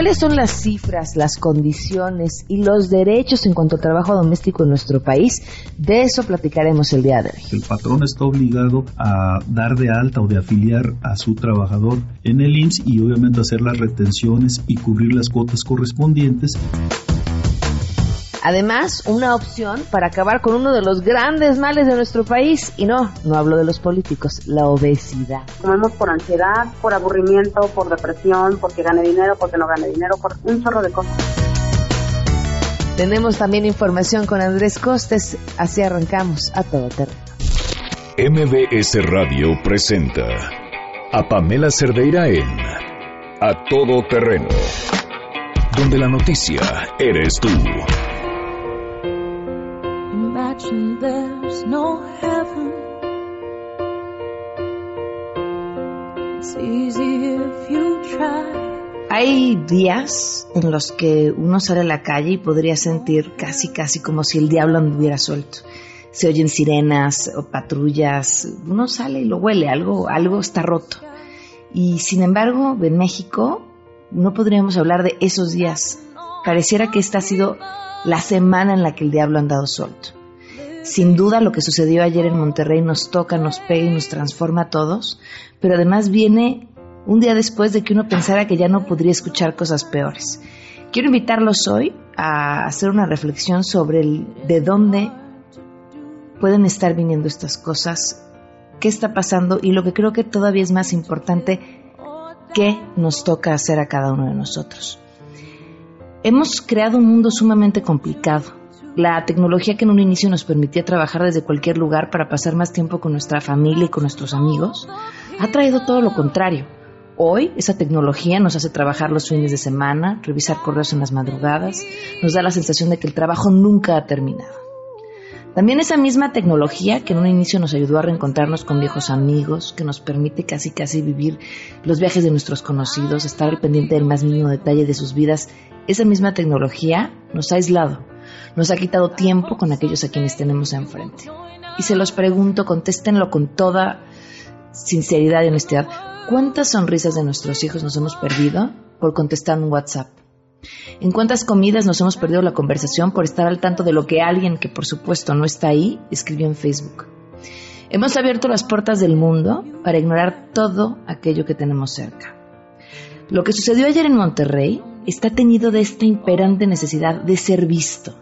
¿Cuáles son las cifras, las condiciones y los derechos en cuanto al trabajo doméstico en nuestro país? De eso platicaremos el día de hoy. El patrón está obligado a dar de alta o de afiliar a su trabajador en el IMSS y obviamente hacer las retenciones y cubrir las cuotas correspondientes. Además, una opción para acabar con uno de los grandes males de nuestro país. Y no, no hablo de los políticos, la obesidad. Comemos por ansiedad, por aburrimiento, por depresión, porque gane dinero, porque no gane dinero, por un chorro de cosas. Tenemos también información con Andrés Costes. Así arrancamos a todo terreno. MBS Radio presenta a Pamela Cerdeira en A Todo Terreno, donde la noticia eres tú. Hay días en los que uno sale a la calle y podría sentir casi, casi como si el diablo anduviera suelto. Se oyen sirenas o patrullas, uno sale y lo huele, algo, algo está roto. Y sin embargo, en México no podríamos hablar de esos días. Pareciera que esta ha sido la semana en la que el diablo ha andado suelto. Sin duda lo que sucedió ayer en Monterrey nos toca, nos pega y nos transforma a todos, pero además viene un día después de que uno pensara que ya no podría escuchar cosas peores. Quiero invitarlos hoy a hacer una reflexión sobre el, de dónde pueden estar viniendo estas cosas, qué está pasando y lo que creo que todavía es más importante, qué nos toca hacer a cada uno de nosotros. Hemos creado un mundo sumamente complicado la tecnología que en un inicio nos permitía trabajar desde cualquier lugar para pasar más tiempo con nuestra familia y con nuestros amigos, ha traído todo lo contrario. Hoy esa tecnología nos hace trabajar los fines de semana, revisar correos en las madrugadas, nos da la sensación de que el trabajo nunca ha terminado. También esa misma tecnología que en un inicio nos ayudó a reencontrarnos con viejos amigos, que nos permite casi casi vivir los viajes de nuestros conocidos, estar al pendiente del más mínimo detalle de sus vidas, esa misma tecnología nos ha aislado, nos ha quitado tiempo con aquellos a quienes tenemos enfrente. Y se los pregunto, contéstenlo con toda sinceridad y honestidad. ¿Cuántas sonrisas de nuestros hijos nos hemos perdido por contestar un WhatsApp? ¿En cuántas comidas nos hemos perdido la conversación por estar al tanto de lo que alguien, que por supuesto no está ahí, escribió en Facebook? Hemos abierto las puertas del mundo para ignorar todo aquello que tenemos cerca. Lo que sucedió ayer en Monterrey está teñido de esta imperante necesidad de ser visto.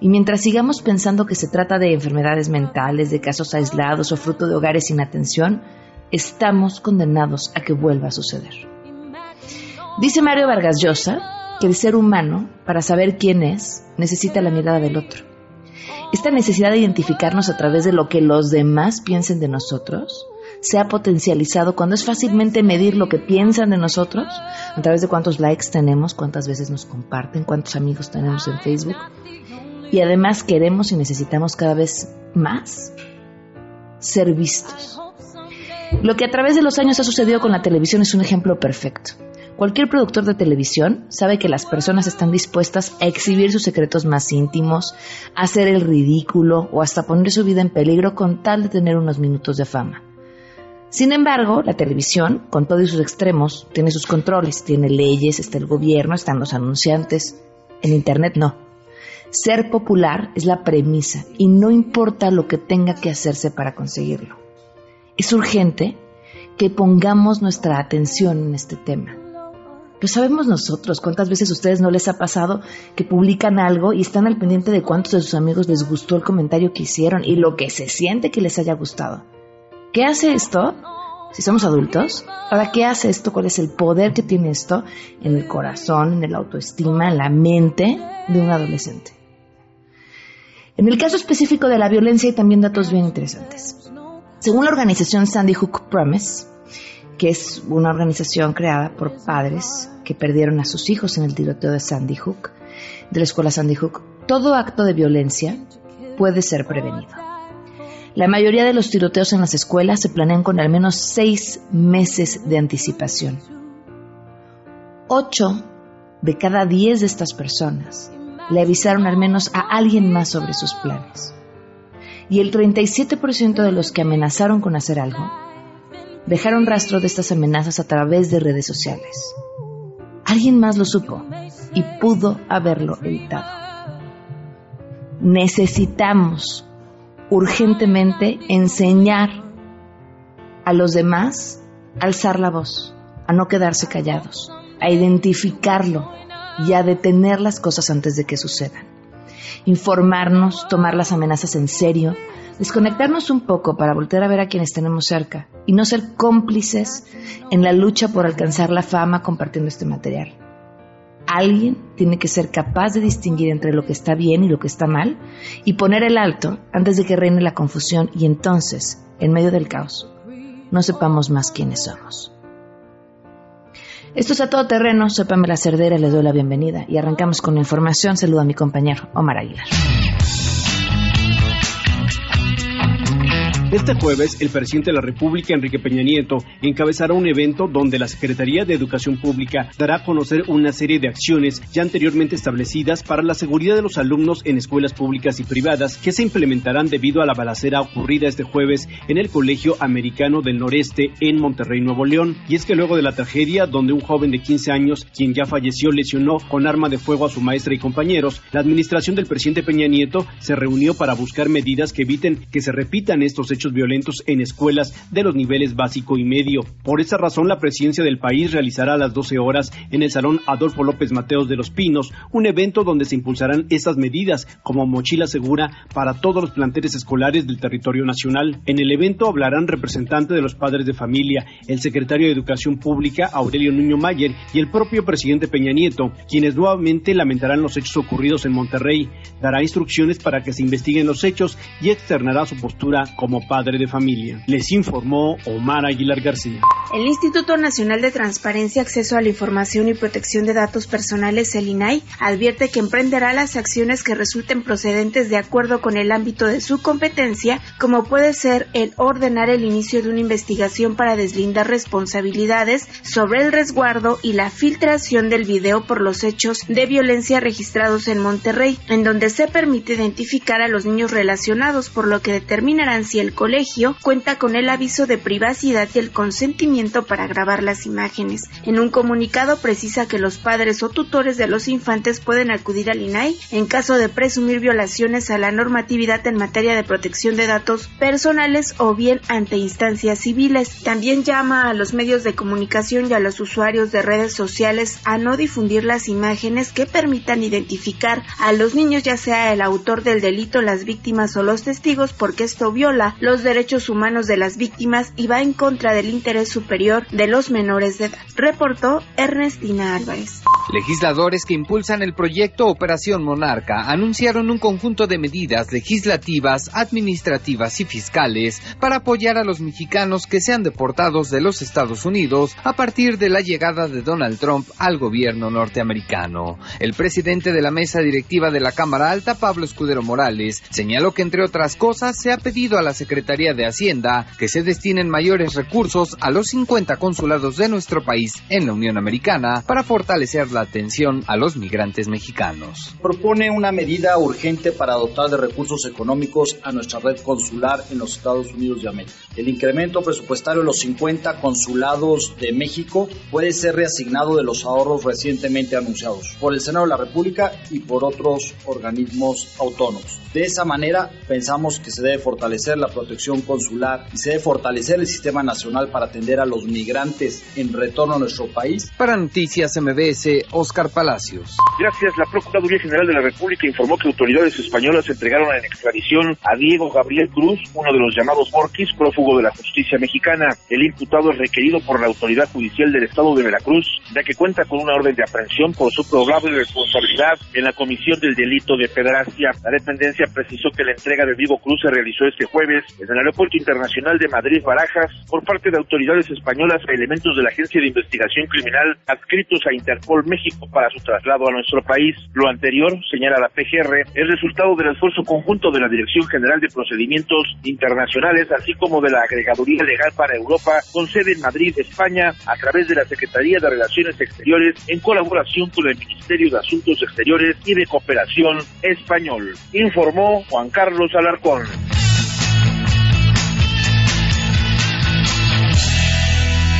Y mientras sigamos pensando que se trata de enfermedades mentales, de casos aislados o fruto de hogares sin atención, estamos condenados a que vuelva a suceder. Dice Mario Vargas Llosa que el ser humano, para saber quién es, necesita la mirada del otro. Esta necesidad de identificarnos a través de lo que los demás piensen de nosotros se ha potencializado cuando es fácilmente medir lo que piensan de nosotros a través de cuántos likes tenemos, cuántas veces nos comparten, cuántos amigos tenemos en Facebook. Y además queremos y necesitamos cada vez más ser vistos. Lo que a través de los años ha sucedido con la televisión es un ejemplo perfecto. Cualquier productor de televisión sabe que las personas están dispuestas a exhibir sus secretos más íntimos, a hacer el ridículo o hasta poner su vida en peligro con tal de tener unos minutos de fama. Sin embargo, la televisión, con todos sus extremos, tiene sus controles, tiene leyes, está el gobierno, están los anunciantes. En Internet no. Ser popular es la premisa y no importa lo que tenga que hacerse para conseguirlo. Es urgente que pongamos nuestra atención en este tema. Lo sabemos nosotros, cuántas veces a ustedes no les ha pasado que publican algo y están al pendiente de cuántos de sus amigos les gustó el comentario que hicieron y lo que se siente que les haya gustado. ¿Qué hace esto? Si somos adultos, ahora, ¿qué hace esto? ¿Cuál es el poder que tiene esto en el corazón, en el autoestima, en la mente de un adolescente? En el caso específico de la violencia hay también datos bien interesantes. Según la organización Sandy Hook Promise, que es una organización creada por padres que perdieron a sus hijos en el tiroteo de Sandy Hook, de la escuela Sandy Hook, todo acto de violencia puede ser prevenido. La mayoría de los tiroteos en las escuelas se planean con al menos seis meses de anticipación. Ocho de cada diez de estas personas le avisaron al menos a alguien más sobre sus planes. Y el 37% de los que amenazaron con hacer algo dejaron rastro de estas amenazas a través de redes sociales. Alguien más lo supo y pudo haberlo evitado. Necesitamos urgentemente enseñar a los demás a alzar la voz, a no quedarse callados, a identificarlo y a detener las cosas antes de que sucedan. Informarnos, tomar las amenazas en serio, desconectarnos un poco para volver a ver a quienes tenemos cerca y no ser cómplices en la lucha por alcanzar la fama compartiendo este material. Alguien tiene que ser capaz de distinguir entre lo que está bien y lo que está mal y poner el alto antes de que reine la confusión y entonces, en medio del caos, no sepamos más quiénes somos. Esto es a todo terreno, soy Pamela Cerdera, les doy la bienvenida y arrancamos con la información. Saludo a mi compañero Omar Aguilar. Este jueves, el presidente de la República, Enrique Peña Nieto, encabezará un evento donde la Secretaría de Educación Pública dará a conocer una serie de acciones ya anteriormente establecidas para la seguridad de los alumnos en escuelas públicas y privadas que se implementarán debido a la balacera ocurrida este jueves en el Colegio Americano del Noreste en Monterrey, Nuevo León. Y es que luego de la tragedia donde un joven de 15 años, quien ya falleció, lesionó con arma de fuego a su maestra y compañeros, la administración del presidente Peña Nieto se reunió para buscar medidas que eviten que se repitan estos hechos violentos en escuelas de los niveles básico y medio. Por esa razón, la presidencia del país realizará a las 12 horas en el Salón Adolfo López Mateos de los Pinos un evento donde se impulsarán estas medidas como mochila segura para todos los planteles escolares del territorio nacional. En el evento hablarán representantes de los padres de familia, el secretario de Educación Pública, Aurelio Nuño Mayer, y el propio presidente Peña Nieto, quienes nuevamente lamentarán los hechos ocurridos en Monterrey. Dará instrucciones para que se investiguen los hechos y externará su postura como padre de familia. Les informó Omar Aguilar García. El Instituto Nacional de Transparencia, Acceso a la Información y Protección de Datos Personales, el INAI, advierte que emprenderá las acciones que resulten procedentes de acuerdo con el ámbito de su competencia, como puede ser el ordenar el inicio de una investigación para deslindar responsabilidades sobre el resguardo y la filtración del video por los hechos de violencia registrados en Monterrey, en donde se permite identificar a los niños relacionados, por lo que determinarán si el colegio cuenta con el aviso de privacidad y el consentimiento para grabar las imágenes. En un comunicado precisa que los padres o tutores de los infantes pueden acudir al INAI en caso de presumir violaciones a la normatividad en materia de protección de datos personales o bien ante instancias civiles. También llama a los medios de comunicación y a los usuarios de redes sociales a no difundir las imágenes que permitan identificar a los niños ya sea el autor del delito, las víctimas o los testigos porque esto viola los los derechos humanos de las víctimas y va en contra del interés superior de los menores de edad, reportó Ernestina Álvarez. Legisladores que impulsan el proyecto Operación Monarca anunciaron un conjunto de medidas legislativas, administrativas y fiscales para apoyar a los mexicanos que sean deportados de los Estados Unidos a partir de la llegada de Donald Trump al gobierno norteamericano. El presidente de la mesa directiva de la Cámara Alta, Pablo Escudero Morales, señaló que entre otras cosas se ha pedido a la Secretaría de Hacienda que se destinen mayores recursos a los 50 consulados de nuestro país en la Unión Americana para fortalecer la atención a los migrantes mexicanos. Propone una medida urgente para dotar de recursos económicos a nuestra red consular en los Estados Unidos de América. El incremento presupuestario de los 50 consulados de México puede ser reasignado de los ahorros recientemente anunciados por el Senado de la República y por otros organismos autónomos. De esa manera, pensamos que se debe fortalecer la protección consular y se debe fortalecer el sistema nacional para atender a los migrantes en retorno a nuestro país. Para Noticias MBS, Oscar Palacios. Gracias. La Procuraduría General de la República informó que autoridades españolas entregaron en extradición a Diego Gabriel Cruz, uno de los llamados Borquis, prófugo de la justicia mexicana. El imputado es requerido por la autoridad judicial del estado de Veracruz, ya que cuenta con una orden de aprehensión por su probable responsabilidad en la comisión del delito de pedrastia. La dependencia precisó que la entrega de Diego Cruz se realizó este jueves en el Aeropuerto Internacional de Madrid Barajas por parte de autoridades españolas a elementos de la Agencia de Investigación Criminal adscritos a Interpol México para su traslado a nuestro país. Lo anterior, señala la PGR, es resultado del esfuerzo conjunto de la Dirección General de Procedimientos Internacionales, así como de la Agregaduría Legal para Europa, con sede en Madrid, España, a través de la Secretaría de Relaciones Exteriores, en colaboración con el Ministerio de Asuntos Exteriores y de Cooperación Español. Informó Juan Carlos Alarcón.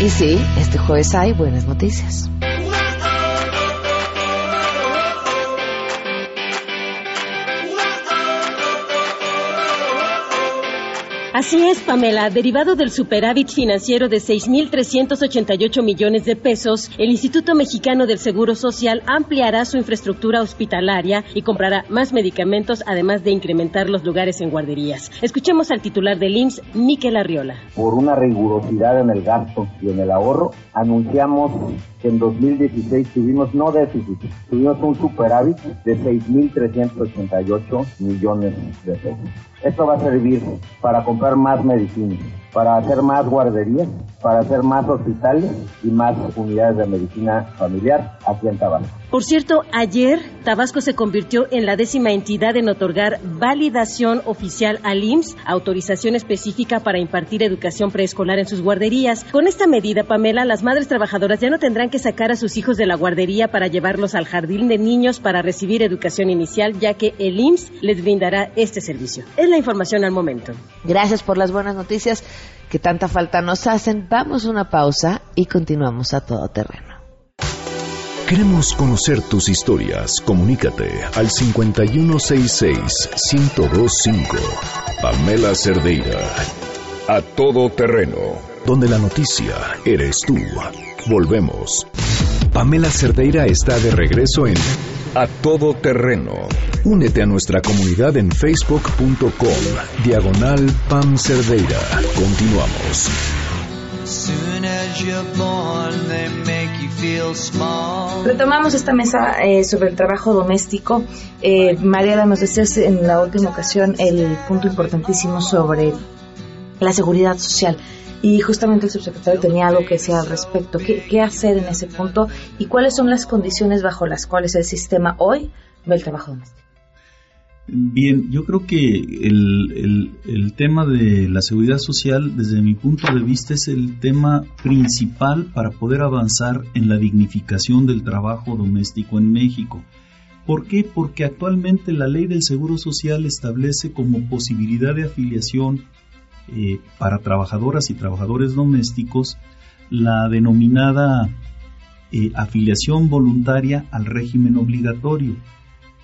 Y sí, este jueves hay buenas noticias. Así es, Pamela. Derivado del superávit financiero de 6.388 millones de pesos, el Instituto Mexicano del Seguro Social ampliará su infraestructura hospitalaria y comprará más medicamentos, además de incrementar los lugares en guarderías. Escuchemos al titular del IMSS, Miquel Arriola. Por una rigurosidad en el gasto y en el ahorro, anunciamos que en 2016 tuvimos no déficit, tuvimos un superávit de 6.388 millones de pesos. Esto va a servir para más medicinas, para hacer más guarderías, para hacer más hospitales y más unidades de medicina familiar aquí en Tabasco. Por cierto, ayer Tabasco se convirtió en la décima entidad en otorgar validación oficial al IMSS, autorización específica para impartir educación preescolar en sus guarderías. Con esta medida, Pamela, las madres trabajadoras ya no tendrán que sacar a sus hijos de la guardería para llevarlos al jardín de niños para recibir educación inicial, ya que el IMSS les brindará este servicio. Es la información al momento. Gracias por las buenas noticias que tanta falta nos hacen. Vamos una pausa y continuamos a todo terreno. Queremos conocer tus historias. Comunícate al 5166-1025. Pamela Cerdeira. A todo terreno. Donde la noticia eres tú. Volvemos. Pamela Cerdeira está de regreso en A Todo Terreno. Únete a nuestra comunidad en facebook.com. Diagonal Pam Cerdeira. Continuamos. Retomamos esta mesa eh, sobre el trabajo doméstico. Eh, María, nos decías en la última ocasión el punto importantísimo sobre la seguridad social. Y justamente el subsecretario tenía algo que decir al respecto. ¿Qué, ¿Qué hacer en ese punto y cuáles son las condiciones bajo las cuales el sistema hoy ve el trabajo doméstico? Bien, yo creo que el, el, tema de la seguridad social, desde mi punto de vista, es el tema principal para poder avanzar en la dignificación del trabajo doméstico en México. ¿Por qué? Porque actualmente la ley del Seguro Social establece como posibilidad de afiliación eh, para trabajadoras y trabajadores domésticos la denominada eh, afiliación voluntaria al régimen obligatorio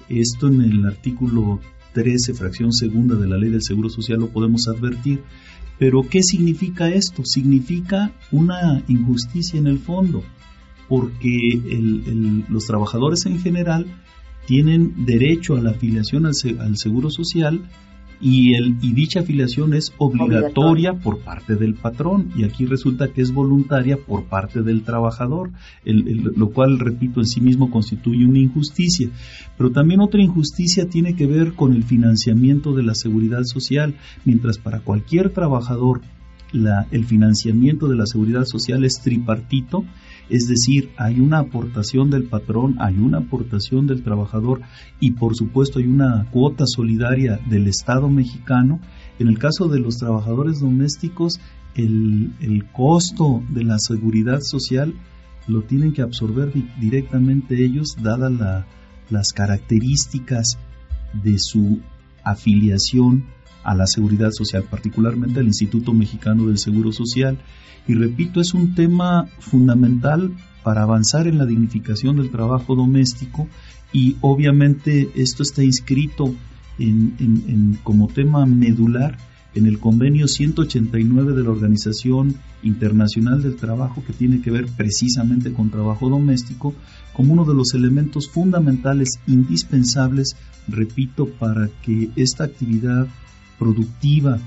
esto en el artículo 13, fracción segunda de la Ley del Seguro Social lo podemos advertir. Pero ¿qué significa esto? Significa una injusticia en el fondo, porque los trabajadores en general tienen derecho a la afiliación al, al Seguro Social y, el, y dicha afiliación es obligatoria, por parte del patrón. Y aquí resulta que es voluntaria por parte del trabajador, lo cual, repito, en sí mismo constituye una injusticia. Pero también otra injusticia tiene que ver con el financiamiento de la seguridad social, mientras para cualquier trabajador la, el financiamiento de la seguridad social es tripartito, es decir, hay una aportación del patrón, hay una aportación del trabajador y por supuesto hay una cuota solidaria del Estado mexicano. En el caso de los trabajadores domésticos, el, costo de la seguridad social lo tienen que absorber directamente ellos, dadas las características de su afiliación a la seguridad social, particularmente al Instituto Mexicano del Seguro Social. Y repito, es un tema fundamental para avanzar en la dignificación del trabajo doméstico y obviamente esto está inscrito en, como tema medular en el convenio 189 de la Organización Internacional del Trabajo que tiene que ver precisamente con trabajo doméstico como uno de los elementos fundamentales indispensables, repito, para que esta actividad productiva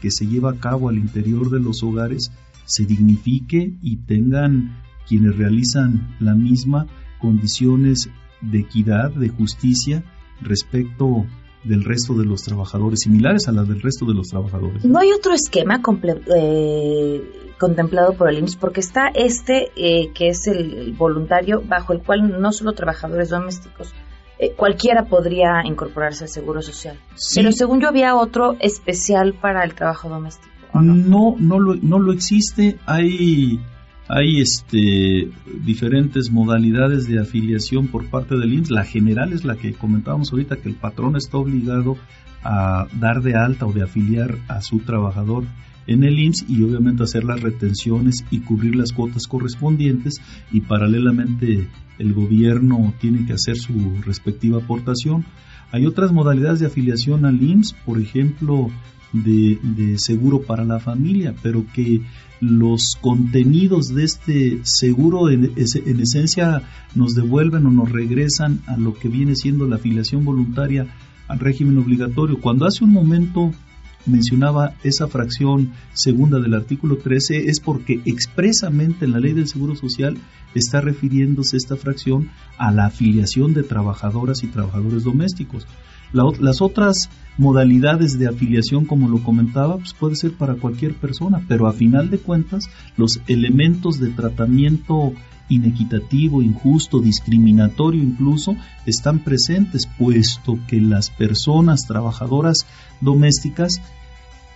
que se lleva a cabo al interior de los hogares se dignifique y tengan quienes realizan la misma condiciones de equidad, de justicia respecto del resto de los trabajadores, similares a las del resto de los trabajadores. ¿No hay otro esquema eh, contemplado por el IMSS? Porque está este, eh, que es el voluntario, bajo el cual no solo trabajadores domésticos, eh, cualquiera podría incorporarse al seguro social. Pero según yo había otro especial para el trabajo doméstico. no? No, lo, no lo existe. Hay, hay este, diferentes modalidades de afiliación por parte del IMSS. La general es la que comentábamos ahorita, que el patrón está obligado a dar de alta o de afiliar a su trabajador en el IMSS y obviamente hacer las retenciones y cubrir las cuotas correspondientes y paralelamente el gobierno tiene que hacer su respectiva aportación. Hay otras modalidades de afiliación al IMSS, por ejemplo, de, seguro para la familia, pero que los contenidos de este seguro en, en, esencia nos devuelven o nos regresan a lo que viene siendo la afiliación voluntaria al régimen obligatorio. Cuando hace un momento mencionaba esa fracción segunda del artículo 13 es porque expresamente en la ley del Seguro Social está refiriéndose esta fracción a la afiliación de trabajadoras y trabajadores domésticos. las otras modalidades de afiliación, como lo comentaba, pues puede ser para cualquier persona, pero a final de cuentas los elementos de tratamiento inequitativo, injusto, discriminatorio incluso, están presentes, puesto que las personas trabajadoras domésticas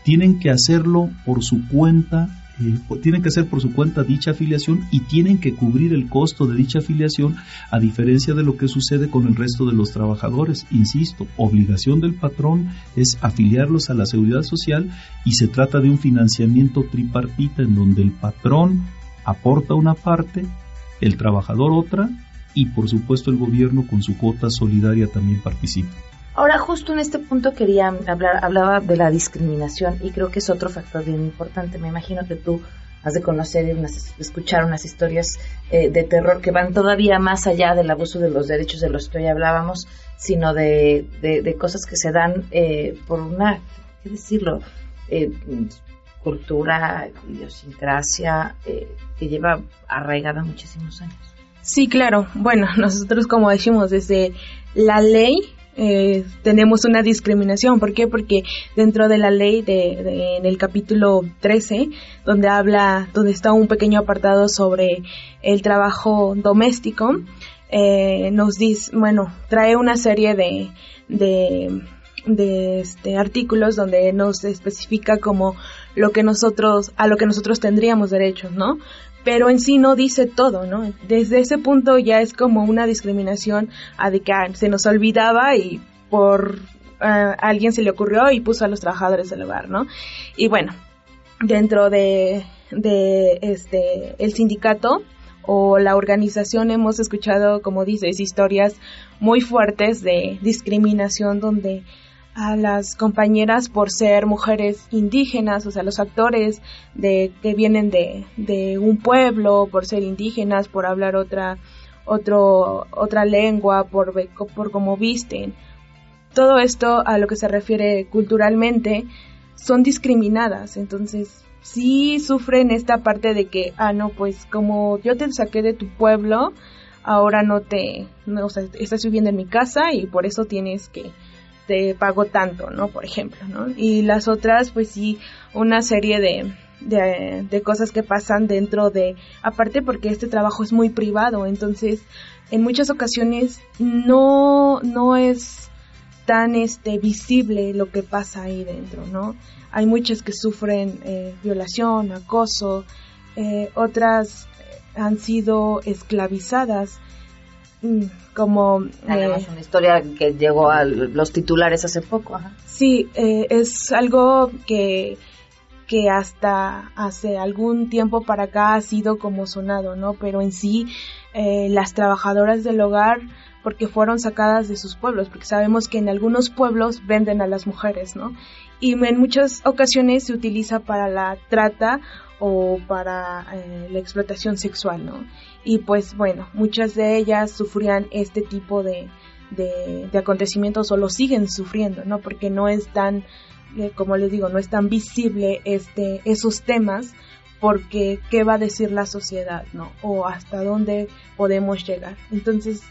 tienen que hacerlo por su cuenta, eh, tienen que hacer por su cuenta dicha afiliación y tienen que cubrir el costo de dicha afiliación, a diferencia de lo que sucede con el resto de los trabajadores. Insisto, obligación del patrón es afiliarlos a la seguridad social y se trata de un financiamiento tripartita en donde el patrón aporta una parte, el trabajador otra y por supuesto el gobierno con su cuota solidaria también participa. Ahora, justo en este punto quería hablar, hablaba de la discriminación y creo que es otro factor bien importante. Me imagino que tú has de conocer y escuchar unas historias eh, de terror que van todavía más allá del abuso de los derechos de los que hoy hablábamos, sino de, cosas que se dan eh, por una, ¿qué decirlo? Eh, cultura, idiosincrasia que lleva arraigada muchísimos años. Sí, claro. Bueno, nosotros como decimos, desde la ley eh, tenemos una discriminación. ¿Por qué? Porque dentro de la ley de, en el capítulo 13, donde habla, donde está un pequeño apartado sobre el trabajo doméstico, eh, nos dice, bueno, trae una serie de, de, de este, artículos donde nos especifica como lo que nosotros, a lo que nosotros tendríamos derechos, ¿no? pero en sí no dice todo, ¿no? Desde ese punto ya es como una discriminación a de que ah, se nos olvidaba y por uh, alguien se le ocurrió y puso a los trabajadores del hogar, ¿no? Y bueno, dentro de, de este el sindicato o la organización hemos escuchado, como dices, historias muy fuertes de discriminación donde a las compañeras por ser mujeres indígenas, o sea, los actores de que vienen de, de un pueblo, por ser indígenas, por hablar otra otro, otra lengua, por, por cómo visten. Todo esto a lo que se refiere culturalmente son discriminadas, entonces sí sufren esta parte de que, ah, no, pues como yo te saqué de tu pueblo, ahora no te, no, o sea, estás viviendo en mi casa y por eso tienes que te pago tanto, ¿no? Por ejemplo, ¿no? Y las otras, pues sí, una serie de, de, cosas que pasan dentro de, aparte porque este trabajo es muy privado, entonces en muchas ocasiones no, no es tan este visible lo que pasa ahí dentro, ¿no? Hay muchas que sufren eh, violación, acoso, eh, otras han sido esclavizadas como... Tenemos eh, una historia que llegó a los titulares hace poco. Sí, eh, es algo que, que hasta hace algún tiempo para acá ha sido como sonado, ¿no? Pero en sí, eh, las trabajadoras del hogar, porque fueron sacadas de sus pueblos, porque sabemos que en algunos pueblos venden a las mujeres, ¿no? Y en muchas ocasiones se utiliza para la trata o para la explotación sexual, ¿no? y pues bueno, muchas de ellas sufrían este tipo de, de, acontecimientos o lo siguen sufriendo, ¿no? Porque no es tan, eh, como les digo, no es tan visible este, esos temas porque qué va a decir la sociedad, ¿no? O hasta dónde podemos llegar. Entonces,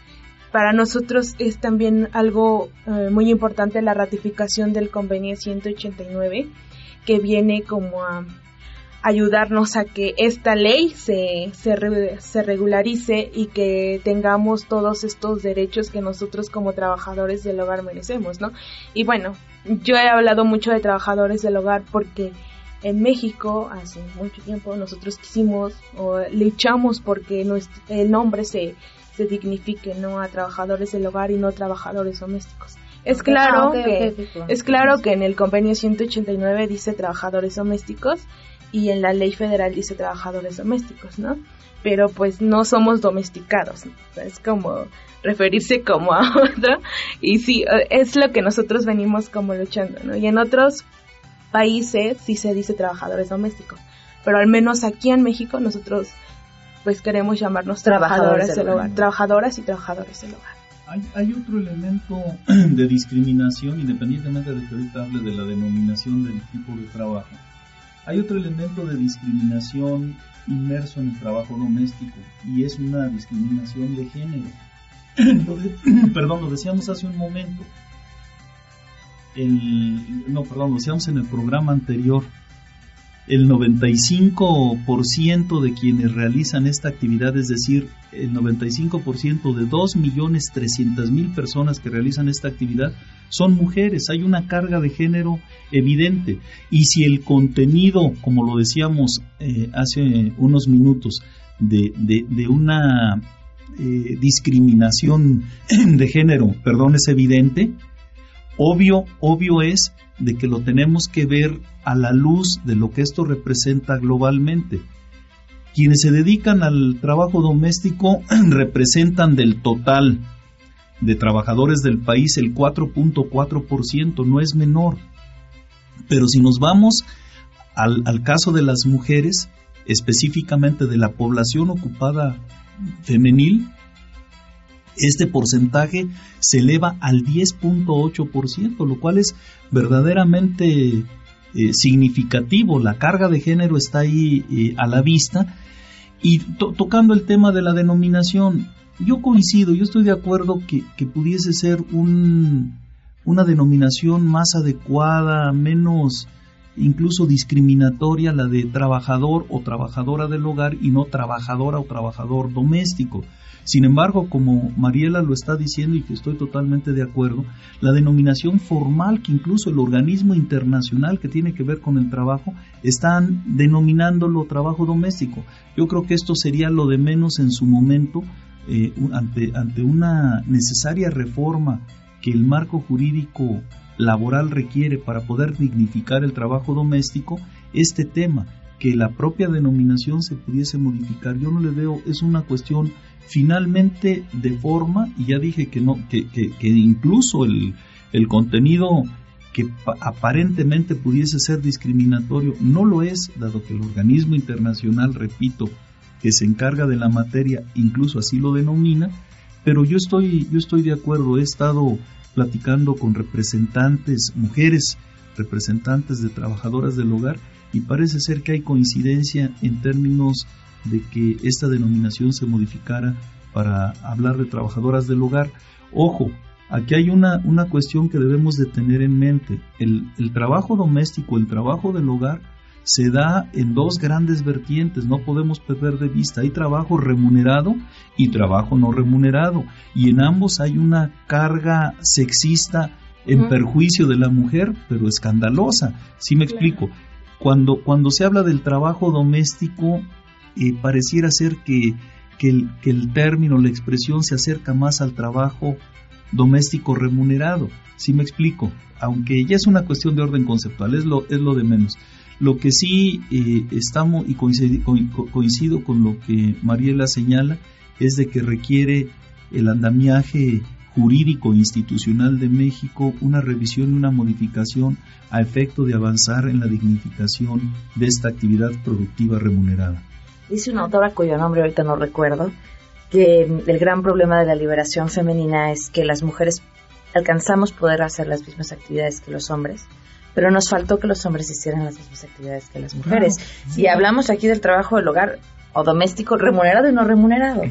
para nosotros es también algo eh, muy importante la ratificación del convenio 189 que viene como a ayudarnos a que esta ley se, se, regularice y que tengamos todos estos derechos que nosotros como trabajadores del hogar merecemos, ¿no? Y bueno, yo he hablado mucho de trabajadores del hogar porque en México hace mucho tiempo nosotros quisimos o luchamos porque el nombre se, se dignifique no a trabajadores del hogar y no trabajadores domésticos. Es claro, ah, que, es claro que en el convenio 189 dice trabajadores domésticos y en la ley federal dice trabajadores domésticos, ¿no? Pero pues no somos domesticados, es como referirse como a otro y sí, es lo que nosotros venimos como luchando, ¿no? Y en otros países sí se dice trabajadores domésticos, pero al menos aquí en México nosotros pues queremos llamarnos trabajadoras del hogar, trabajadoras y trabajadores del hogar. Hay, hay, otro elemento de discriminación, independientemente de que ahorita hable de la denominación del tipo de trabajo. Hay otro elemento de discriminación inmerso en el trabajo doméstico y es una discriminación de género. perdón, lo decíamos hace un momento. El, no, perdón, lo decíamos en el programa anterior el 95% de quienes realizan esta actividad, es decir, el 95% de 2.300.000 personas que realizan esta actividad son mujeres. Hay una carga de género evidente. Y si el contenido, como lo decíamos eh, hace unos minutos, de, una eh, discriminación de género, perdón, es evidente, obvio, obvio es de que lo tenemos que ver a la luz de lo que esto representa globalmente. Quienes se dedican al trabajo doméstico representan del total de trabajadores del país el 4.4%, no es menor. Pero si nos vamos al, al, caso de las mujeres, específicamente de la población ocupada femenil, este porcentaje se eleva al 10.8%, lo cual es verdaderamente eh, significativo. La carga de género está ahí eh, a la vista. Y tocando el tema de la denominación, yo coincido, yo estoy de acuerdo que, que pudiese ser un, una denominación más adecuada, menos incluso discriminatoria la de trabajador o trabajadora del hogar y no trabajadora o trabajador doméstico. Sin embargo, como Mariela lo está diciendo y que estoy totalmente de acuerdo, la denominación formal que incluso el organismo internacional que tiene que ver con el trabajo están denominándolo trabajo doméstico. Yo creo que esto sería lo de menos en su momento eh, ante, ante una necesaria reforma que el marco jurídico laboral requiere para poder dignificar el trabajo doméstico, este tema, que la propia denominación se pudiese modificar. Yo no le veo, es una cuestión finalmente de forma, y ya dije que no, que, que, incluso el, el contenido que aparentemente pudiese ser discriminatorio no lo es, dado que el organismo internacional, repito, que se encarga de la materia, incluso así lo denomina, pero yo estoy, yo estoy de acuerdo, he estado platicando con representantes, mujeres, representantes de trabajadoras del hogar, y parece ser que hay coincidencia en términos de que esta denominación se modificara para hablar de trabajadoras del hogar. Ojo, aquí hay una, una cuestión que debemos de tener en mente. El, el trabajo doméstico, el trabajo del hogar, se da en dos grandes vertientes, no podemos perder de vista. Hay trabajo remunerado y trabajo no remunerado. Y en ambos hay una carga sexista en perjuicio de la mujer, pero escandalosa. ¿Sí me explico? Cuando, cuando se habla del trabajo doméstico, eh, pareciera ser que, el, que el término, la expresión se acerca más al trabajo doméstico remunerado. ¿Sí me explico? Aunque ya es una cuestión de orden conceptual, es lo, de menos. Lo que sí eh, estamos, y coincido, coincido, con lo que Mariela señala, es de que requiere el andamiaje jurídico institucional de México una revisión y una modificación a efecto de avanzar en la dignificación de esta actividad productiva remunerada. Dice una autora cuyo nombre ahorita no recuerdo, que el gran problema de la liberación femenina es que las mujeres alcanzamos poder hacer las mismas actividades que los hombres, pero nos faltó que los hombres hicieran las mismas actividades que las mujeres. Y hablamos aquí del trabajo del hogar, o doméstico remunerado y no remunerado.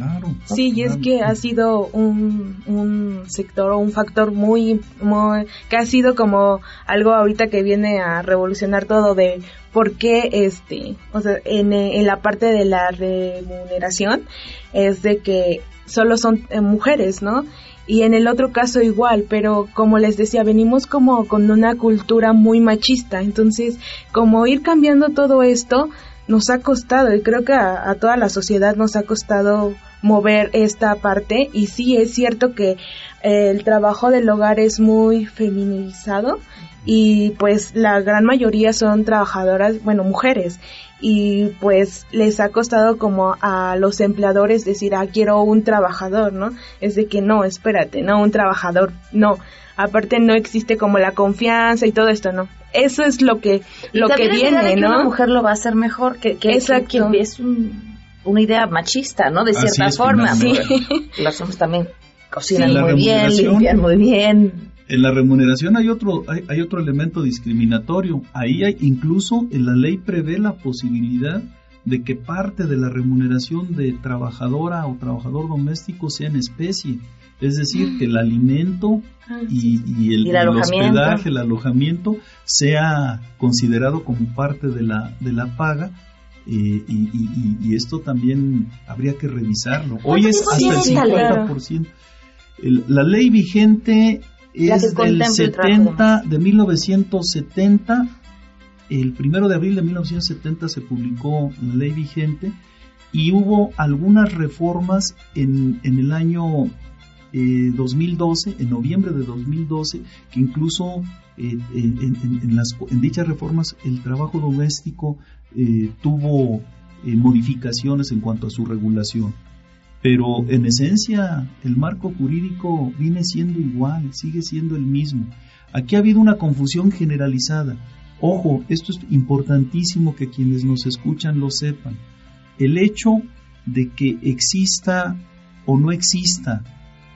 sí, y es que ha sido un, un sector o un factor muy, que ha sido como algo ahorita que viene a revolucionar todo de por qué este, o sea, en, en la parte de la remuneración es de que solo son eh, mujeres, ¿no? Y en el otro caso igual, pero como les decía, venimos como con una cultura muy machista, entonces como ir cambiando todo esto, nos ha costado y creo que a, toda la sociedad nos ha costado mover esta parte y sí es cierto que el trabajo del hogar es muy feminizado y pues la gran mayoría son trabajadoras, bueno, mujeres y pues les ha costado como a los empleadores decir, ah, quiero un trabajador, ¿no? Es de que no, espérate, no, un trabajador, no. Aparte no existe como la confianza y todo esto, ¿no? eso es lo que lo que viene, ¿no? una mujer lo va a hacer mejor, que, que, Exacto. que es una idea machista, ¿no? De cierta forma. Sí. Las hombres también cocinan muy bien, limpian muy bien. En la remuneración hay otro, hay, hay, otro elemento discriminatorio. Ahí hay, incluso en la ley prevé la posibilidad de que parte de la remuneración de trabajadora o trabajador doméstico sea en especie. Es decir, que el alimento y, y el, ¿Y el, el hospedaje, el alojamiento, sea considerado como parte de la, de la paga. Y, y, y, esto también habría que revisarlo. Hoy es hasta el 50%. El, la ley vigente es del 70, de 1970. El primero de abril de 1970 se publicó la ley vigente y hubo algunas reformas en, en el año eh, 2012, en noviembre de 2012, que incluso eh, en, dichas reformas el trabajo doméstico eh, tuvo eh, modificaciones en cuanto a su regulación. Pero en esencia el marco jurídico viene siendo igual, sigue siendo el mismo. Aquí ha habido una confusión generalizada. Ojo, esto es importantísimo que quienes nos escuchan lo sepan. El hecho de que exista o no exista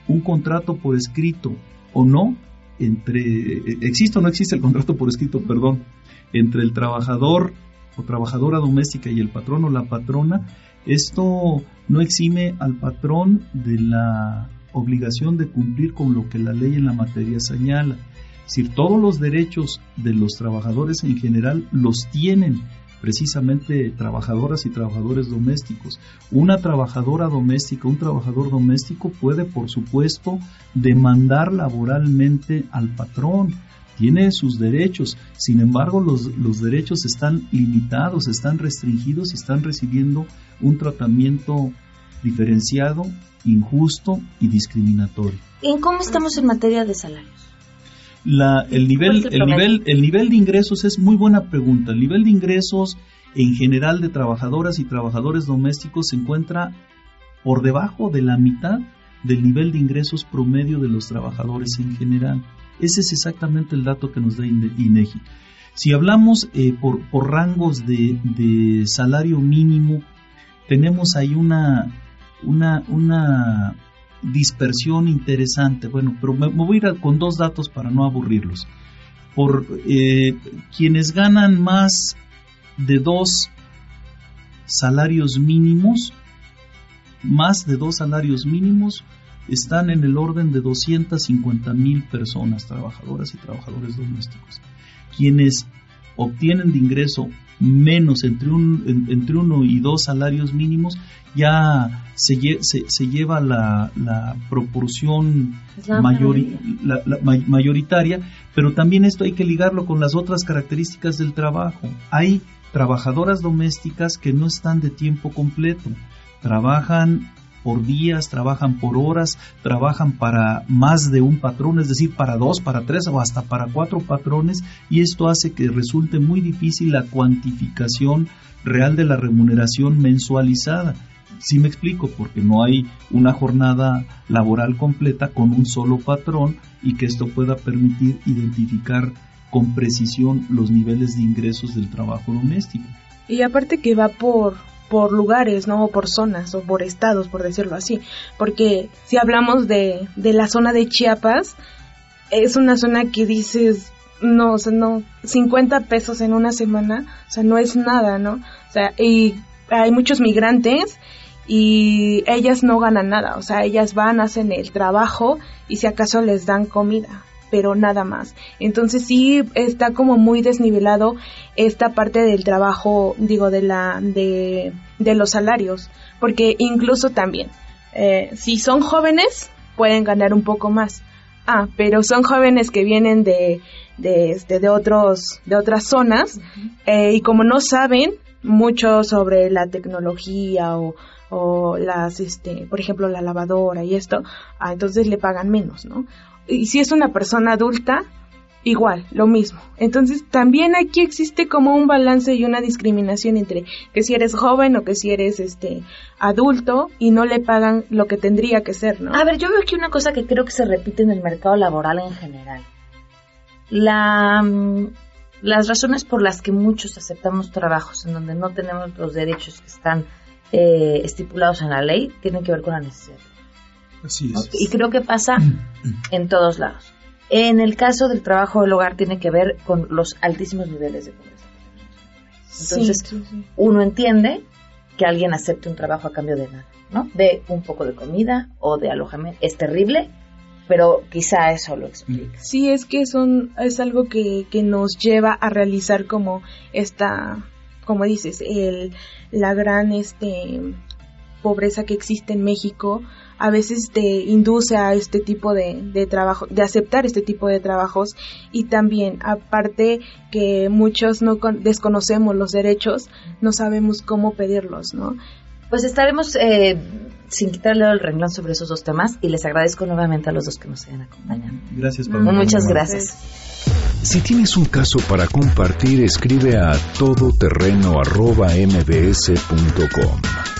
un contrato por escrito o no, entre, existe o no existe el contrato por escrito, perdón, entre el trabajador o trabajadora doméstica y el patrón o la patrona, esto no exime al patrón de la obligación de cumplir con lo que la ley en la materia señala. Es decir, todos los derechos de los trabajadores en general los tienen precisamente trabajadoras y trabajadores domésticos. Una trabajadora doméstica, un trabajador doméstico puede, por supuesto, demandar laboralmente al patrón, tiene sus derechos, sin embargo los, los, derechos están limitados, están restringidos y están recibiendo un tratamiento diferenciado, injusto y discriminatorio. ¿En cómo estamos en materia de salarios? La, el, nivel, el, nivel, el nivel de ingresos es muy buena pregunta. El nivel de ingresos en general de trabajadoras y trabajadores domésticos se encuentra por debajo de la mitad del nivel de ingresos promedio de los trabajadores en general. Ese es exactamente el dato que nos da INEGI. Si hablamos eh, por, por, rangos de, de, salario mínimo, tenemos ahí una, una, una dispersión interesante. Bueno, pero me, voy a ir con dos datos para no aburrirlos. Por eh, quienes ganan más de dos salarios mínimos, más de dos salarios mínimos, están en el orden de 250 mil personas, trabajadoras y trabajadores domésticos. Quienes obtienen de ingreso menos entre, un, entre uno y dos salarios mínimos, ya se, se, se lleva la, la proporción la mayori, la, la, mayoritaria, pero también esto hay que ligarlo con las otras características del trabajo. Hay trabajadoras domésticas que no están de tiempo completo, trabajan por días, trabajan por horas, trabajan para más de un patrón, es decir, para dos, para tres o hasta para cuatro patrones, y esto hace que resulte muy difícil la cuantificación real de la remuneración mensualizada. Sí me explico, porque no hay una jornada laboral completa con un solo patrón y que esto pueda permitir identificar con precisión los niveles de ingresos del trabajo doméstico. Y aparte que va por por lugares, ¿no? O por zonas o por estados, por decirlo así. Porque si hablamos de, de la zona de Chiapas, es una zona que dices, no, o sea, no, 50 pesos en una semana, o sea, no es nada, ¿no? O sea, y hay muchos migrantes y ellas no ganan nada, o sea, ellas van, hacen el trabajo y si acaso les dan comida, pero nada más. Entonces sí está como muy desnivelado esta parte del trabajo, digo, de la, de, de los salarios, porque incluso también, eh, si son jóvenes, pueden ganar un poco más. Ah, pero son jóvenes que vienen de, de, este, de otros, de otras zonas, uh -huh. eh, y como no saben mucho sobre la tecnología o, o las, este, por ejemplo, la lavadora y esto, ah, entonces le pagan menos, ¿no? Y si es una persona adulta, igual, lo mismo. Entonces también aquí existe como un balance y una discriminación entre que si eres joven o que si eres este adulto y no le pagan lo que tendría que ser, ¿no? A ver, yo veo aquí una cosa que creo que se repite en el mercado laboral en general. La las razones por las que muchos aceptamos trabajos en donde no tenemos los derechos que están eh, estipulados en la ley tienen que ver con la necesidad. Así es. Y creo que pasa en todos lados. En el caso del trabajo del hogar tiene que ver con los altísimos niveles de pobreza. Entonces, Sí, sí, sí. uno entiende que alguien acepte un trabajo a cambio de nada, ¿no? De un poco de comida o de alojamiento. Es terrible, pero quizá eso lo explica. Sí, es que son, es algo que, que nos lleva a realizar como esta, como dices, el, la gran este, pobreza que existe en México a veces te induce a este tipo de, de trabajo, de aceptar este tipo de trabajos y también aparte que muchos no con- desconocemos los derechos, no sabemos cómo pedirlos, ¿no? Pues estaremos eh, sin quitarle el renglón sobre esos dos temas y les agradezco nuevamente a los dos que nos hayan acompañado. Gracias, Mm, Pamela. Muchas gracias. Si tienes un caso para compartir, escribe a todoterreno.mbs.com.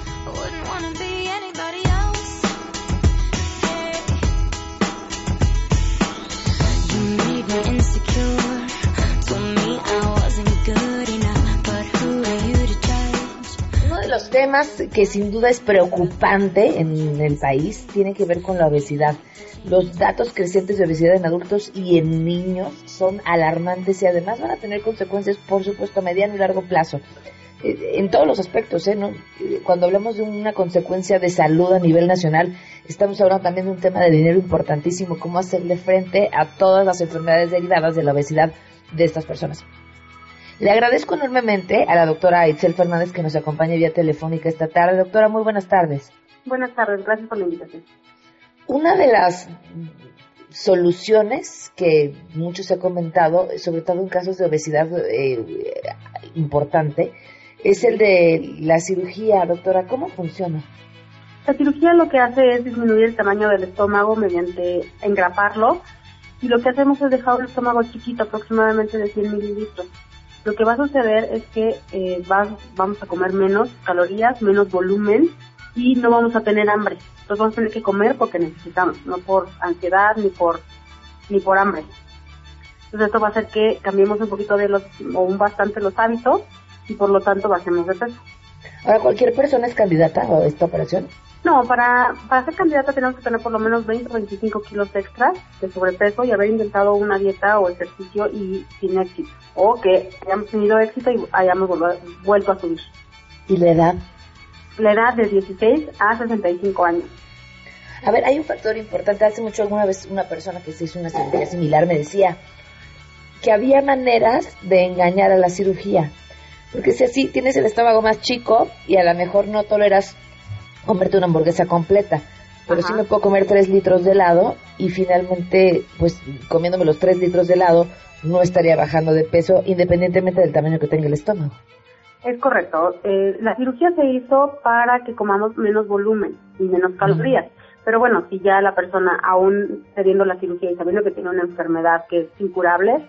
Temas que sin duda es preocupante en el país tiene que ver con la obesidad. Los datos crecientes de obesidad en adultos y en niños son alarmantes y además van a tener consecuencias, por supuesto, a mediano y largo plazo. Eh, En todos los aspectos, ¿eh? ¿No? Cuando hablamos de una consecuencia de salud a nivel nacional, estamos hablando también de un tema de dinero importantísimo, cómo hacerle frente a todas las enfermedades derivadas de la obesidad de estas personas. Le agradezco enormemente a la doctora Itzel Fernández que nos acompaña vía telefónica esta tarde. Doctora, muy buenas tardes. Buenas tardes, gracias por la invitación. Una de las soluciones que mucho se ha comentado, sobre todo en casos de obesidad eh, importante, es el de la cirugía. Doctora, ¿cómo funciona? La cirugía lo que hace es disminuir el tamaño del estómago mediante engraparlo y lo que hacemos es dejar el estómago chiquito, aproximadamente de 100 mililitros. Lo que va a suceder es que eh, vas- vamos a comer menos calorías, menos volumen y no vamos a tener hambre. Entonces vamos a tener que comer porque necesitamos, no por ansiedad ni por ni por hambre. Entonces esto va a hacer que cambiemos un poquito de los o un bastante los hábitos y por lo tanto bajemos de peso. Ahora, ¿cualquier persona es candidata a esta operación? No, para, para ser candidata tenemos que tener por lo menos 20 o 25 kilos extras de sobrepeso y haber intentado una dieta o ejercicio y sin éxito. O que hayamos tenido éxito y hayamos vuelto a subir. ¿Y la edad? La edad de 16 a 65 años. A ver, hay un factor importante. Hace mucho alguna vez una persona que se hizo una cirugía similar me decía que había maneras de engañar a la cirugía. Porque si así tienes el estómago más chico y a lo mejor no toleras comerte una hamburguesa completa, pero sí me puedo comer tres litros de helado y finalmente, pues comiéndome los tres litros de helado, no estaría bajando de peso independientemente del tamaño que tenga el estómago. Es correcto. Eh, la cirugía se hizo para que comamos menos volumen y menos calorías. Pero bueno, si ya la persona, aún teniendo la cirugía y sabiendo que tiene una enfermedad que es incurable,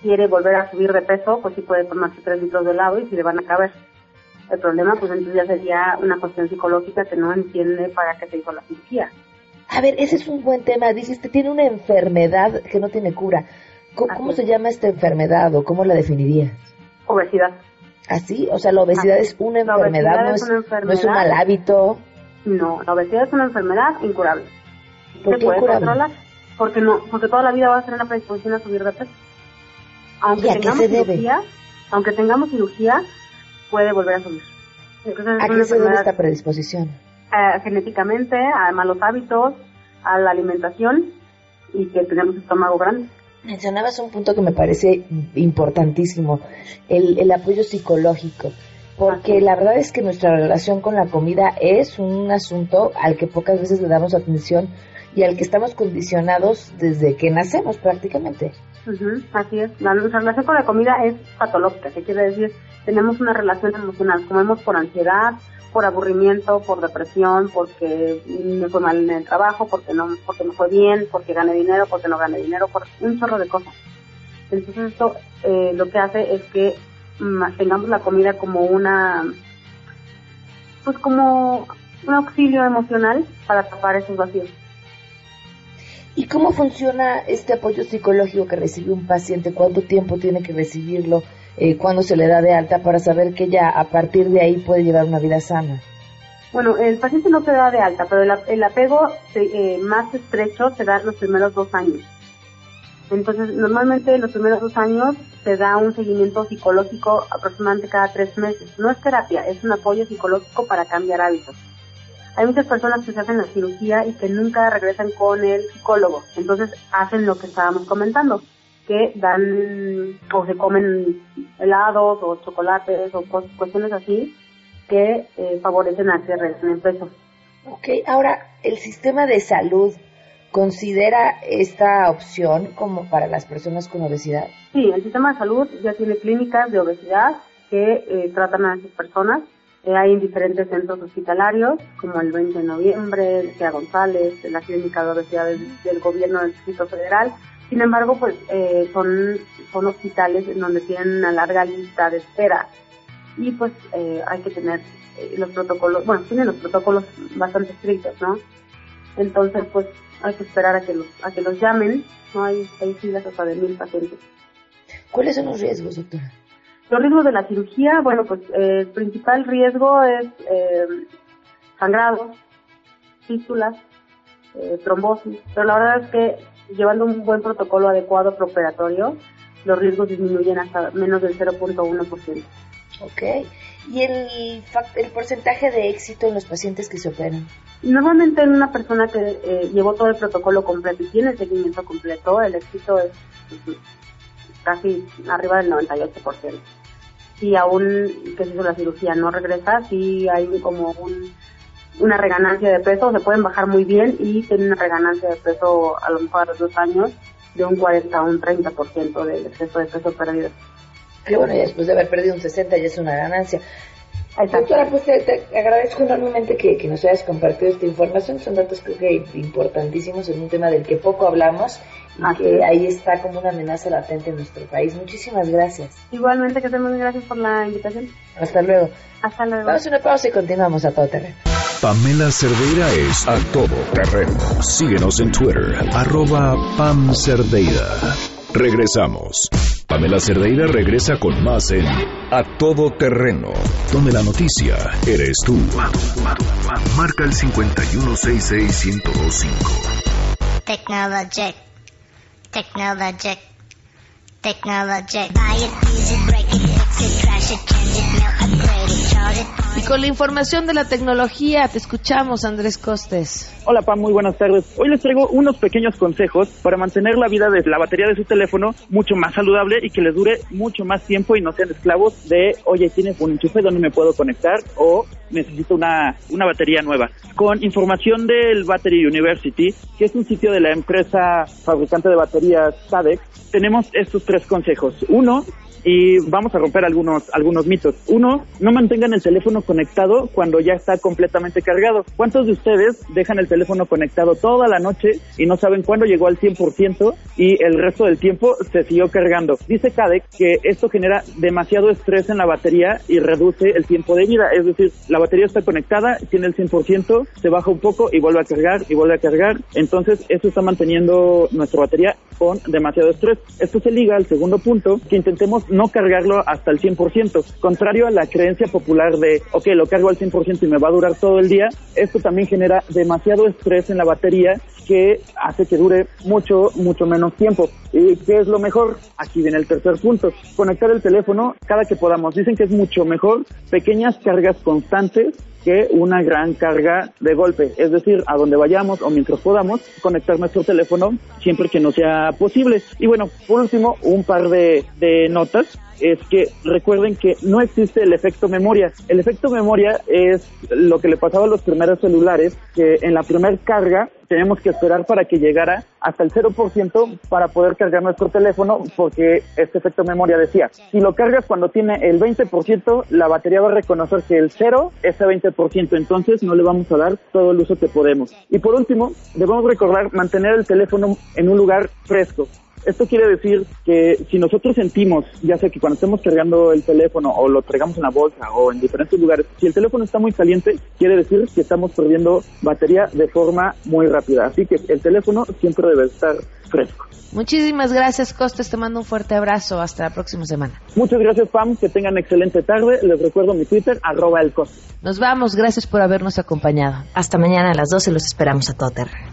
quiere volver a subir de peso, pues sí puede tomarse tres litros de helado y si le van a caber. El problema, pues entonces ya sería una cuestión psicológica que no entiende para qué se hizo la cirugía. A ver, ese es un buen tema. Dijiste, tiene una enfermedad que no tiene cura. ¿Cómo, cómo se llama esta enfermedad o cómo la definirías? Obesidad. ¿Así? O sea, la obesidad Así. es una enfermedad, no es es, una no es un mal hábito. No, la obesidad es una enfermedad incurable. ¿Por qué incurable? Porque no, porque toda la vida va a tener la predisposición a subir de peso. Aunque ¿Y a qué se debe? cirugía, aunque tengamos cirugía, puede volver a subir. Entonces, ¿A qué se debe esta predisposición? eh, genéticamente, a malos hábitos, a la alimentación y que tenemos estómago grande. Mencionabas un punto que me parece importantísimo, el, el apoyo psicológico, porque la verdad es que nuestra relación con la comida es un asunto al que pocas veces le damos atención y al que estamos condicionados desde que nacemos prácticamente. Ujú, así es. La, nuestra relación con la comida es patológica, que quiere decir, tenemos una relación emocional. Comemos por ansiedad, por aburrimiento, por depresión, porque me fue mal en el trabajo, porque no, porque me fue bien, porque gané dinero, porque no gané dinero, por un chorro de cosas. Entonces esto eh, lo que hace es que tengamos la comida como una, pues como un auxilio emocional para tapar esos vacíos. ¿Y cómo funciona este apoyo psicológico que recibe un paciente? ¿Cuánto tiempo tiene que recibirlo? Eh, ¿Cuándo se le da de alta para saber que ya a partir de ahí puede llevar una vida sana? Bueno, el paciente no se da de alta, pero el, apego eh, más estrecho se da en los primeros dos años. Entonces, normalmente en los primeros dos años se da un seguimiento psicológico aproximadamente cada tres meses. No es terapia, es un apoyo psicológico para cambiar hábitos. Hay muchas personas que se hacen la cirugía y que nunca regresan con el psicólogo. Entonces hacen lo que estábamos comentando, que dan o se comen helados o chocolates o cuestiones así que eh, favorecen a que regresen peso. Ok, ahora, ¿el sistema de salud considera esta opción como para las personas con obesidad? Sí, el sistema de salud ya tiene clínicas de obesidad que eh, tratan a esas personas. Eh, hay diferentes centros hospitalarios, como el 20 de noviembre, el CEA González, la clínica de obesidad del, gobierno del Distrito Federal. Sin embargo, pues son, son hospitales en donde tienen una larga lista de espera y pues eh, hay que tener eh, los protocolos, bueno, tienen los protocolos bastante estrictos, ¿no? Entonces, pues hay que esperar a que los, a que los llamen, ¿no? Hay, hay filas hasta de mil pacientes. ¿Cuáles son los riesgos, doctora? Los riesgos de la cirugía, bueno, pues eh, el principal riesgo es eh, sangrado, fístulas, trombosis, pero la verdad es que llevando un buen protocolo adecuado preoperatorio, los riesgos disminuyen hasta menos del 0.1%. Ok. ¿Y el, el porcentaje de éxito en los pacientes que se operan? Normalmente en una persona que eh, llevó todo el protocolo completo y tiene el seguimiento completo, el éxito es casi arriba del 98%. Si aún que se hizo la cirugía no regresa, si hay como un, una reganancia de peso, se pueden bajar muy bien y tienen una reganancia de peso a lo mejor a los dos años de un 40 a un 30% del exceso de peso perdido que bueno, después de haber perdido un 60 ya es una ganancia. Doctora, pues te, agradezco enormemente que, nos hayas compartido esta información. Son datos creo que importantísimos en un tema del que poco hablamos y que ahí está como una amenaza latente en nuestro país. Muchísimas gracias. Igualmente, que muy gracias por la invitación. Hasta luego. Hasta luego. Vamos a una pausa y continuamos a todo terreno. Pamela Cerdeira es a todo terreno. Síguenos en Twitter, arroba Pam Cerdeira. Regresamos. Pamela Cerdeira regresa con más en A Todo Terreno, donde la noticia eres tú. Marca el 5166125. Technologic. Technologic. Technologic. Buy it, use it, break it, fix it, it, change it, melt, upgrade it, con la información de la tecnología, te escuchamos, Andrés Costes. Hola, Pam, muy buenas tardes. Hoy les traigo unos pequeños consejos para mantener la vida de la batería de su teléfono mucho más saludable y que les dure mucho más tiempo y no sean esclavos de, oye, tienes un enchufe donde me puedo conectar o necesito una, una batería nueva. Con información del Battery University, que es un sitio de la empresa fabricante de baterías SADEX, tenemos estos tres consejos. Uno, y vamos a romper algunos, algunos mitos. Uno, no mantengan el teléfono conectado cuando ya está completamente cargado. ¿Cuántos de ustedes dejan el teléfono conectado toda la noche y no saben cuándo llegó al 100% y el resto del tiempo se siguió cargando? Dice Cadec que esto genera demasiado estrés en la batería y reduce el tiempo de vida. Es decir, la batería está conectada, tiene el 100%, se baja un poco y vuelve a cargar y vuelve a cargar. Entonces, eso está manteniendo nuestra batería con demasiado estrés. Esto se liga al segundo punto, que intentemos no cargarlo hasta el 100%. Contrario a la creencia popular de, ok, lo cargo al 100% y me va a durar todo el día, esto también genera demasiado estrés en la batería que hace que dure mucho, mucho menos tiempo. ¿Y qué es lo mejor? Aquí viene el tercer punto. Conectar el teléfono cada que podamos. Dicen que es mucho mejor pequeñas cargas constantes que una gran carga de golpe. Es decir, a donde vayamos o mientras podamos conectar nuestro teléfono siempre que no sea posible. Y bueno, por último, un par de, de notas es que recuerden que no existe el efecto memoria. El efecto memoria es lo que le pasaba a los primeros celulares, que en la primera carga tenemos que esperar para que llegara hasta el 0% para poder cargar nuestro teléfono, porque este efecto memoria decía, si lo cargas cuando tiene el 20%, la batería va a reconocer que el 0 es el 20%, entonces no le vamos a dar todo el uso que podemos. Y por último, debemos recordar mantener el teléfono en un lugar fresco Esto quiere decir que si nosotros sentimos, ya sea que cuando estemos cargando el teléfono o lo traigamos en la bolsa o en diferentes lugares, si el teléfono está muy caliente, quiere decir que estamos perdiendo batería de forma muy rápida. Así que el teléfono siempre debe estar fresco. Muchísimas gracias, Costes. Te mando un fuerte abrazo. Hasta la próxima semana. Muchas gracias, Pam. Que tengan excelente tarde. Les recuerdo mi Twitter, arroba el Costes. Nos vamos. Gracias por habernos acompañado. Hasta mañana a las 12. Los esperamos a todo terreno.